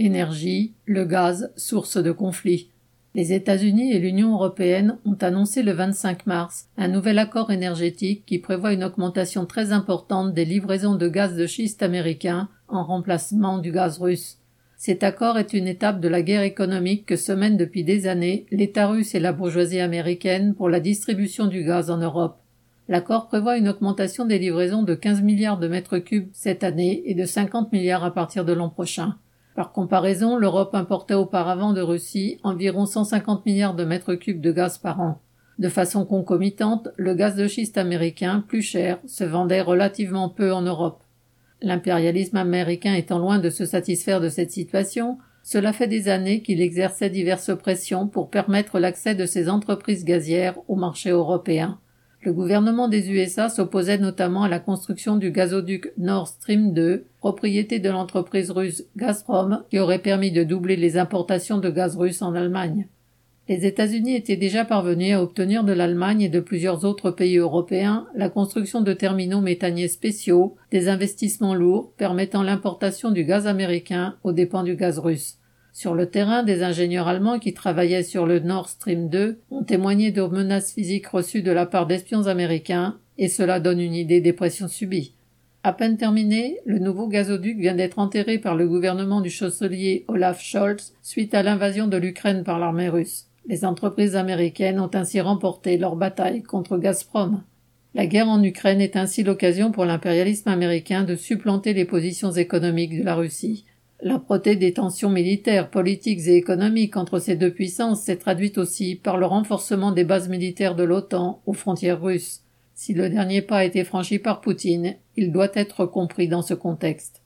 Énergie, le gaz, source de conflit. Les États-Unis et l'Union européenne ont annoncé le 25 mars un nouvel accord énergétique qui prévoit une augmentation très importante des livraisons de gaz de schiste américain en remplacement du gaz russe. Cet accord est une étape de la guerre économique que se mènent depuis des années l'État russe et la bourgeoisie américaine pour la distribution du gaz en Europe. L'accord prévoit une augmentation des livraisons de 15 milliards de mètres cubes cette année et de 50 milliards à partir de l'an prochain. Par comparaison, l'Europe importait auparavant de Russie environ 150 milliards de mètres cubes de gaz par an. De façon concomitante, le gaz de schiste américain, plus cher, se vendait relativement peu en Europe. L'impérialisme américain étant loin de se satisfaire de cette situation, cela fait des années qu'il exerçait diverses pressions pour permettre l'accès de ses entreprises gazières au marché européen. Le gouvernement des USA s'opposait notamment à la construction du gazoduc Nord Stream 2, propriété de l'entreprise russe Gazprom, qui aurait permis de doubler les importations de gaz russe en Allemagne. Les États-Unis étaient déjà parvenus à obtenir de l'Allemagne et de plusieurs autres pays européens la construction de terminaux méthaniers spéciaux, des investissements lourds permettant l'importation du gaz américain aux dépens du gaz russe. Sur le terrain, des ingénieurs allemands qui travaillaient sur le Nord Stream 2 ont témoigné de menaces physiques reçues de la part d'espions américains, et cela donne une idée des pressions subies. À peine terminé, le nouveau gazoduc vient d'être enterré par le gouvernement du chancelier Olaf Scholz suite à l'invasion de l'Ukraine par l'armée russe. Les entreprises américaines ont ainsi remporté leur bataille contre Gazprom. La guerre en Ukraine est ainsi l'occasion pour l'impérialisme américain de supplanter les positions économiques de la Russie. L'âpreté des tensions militaires, politiques et économiques entre ces deux puissances s'est traduite aussi par le renforcement des bases militaires de l'OTAN aux frontières russes. Si le dernier pas a été franchi par Poutine, il doit être compris dans ce contexte.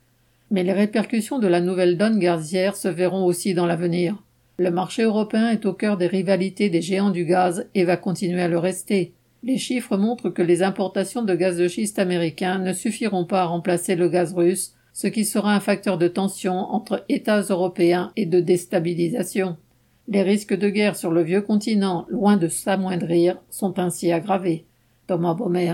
Mais les répercussions de la nouvelle donne gazière se verront aussi dans l'avenir. Le marché européen est au cœur des rivalités des géants du gaz et va continuer à le rester. Les chiffres montrent que les importations de gaz de schiste américain ne suffiront pas à remplacer le gaz russe, ce qui sera un facteur de tension entre États européens et de déstabilisation. Les risques de guerre sur le vieux continent, loin de s'amoindrir, sont ainsi aggravés. Thomas Baumer.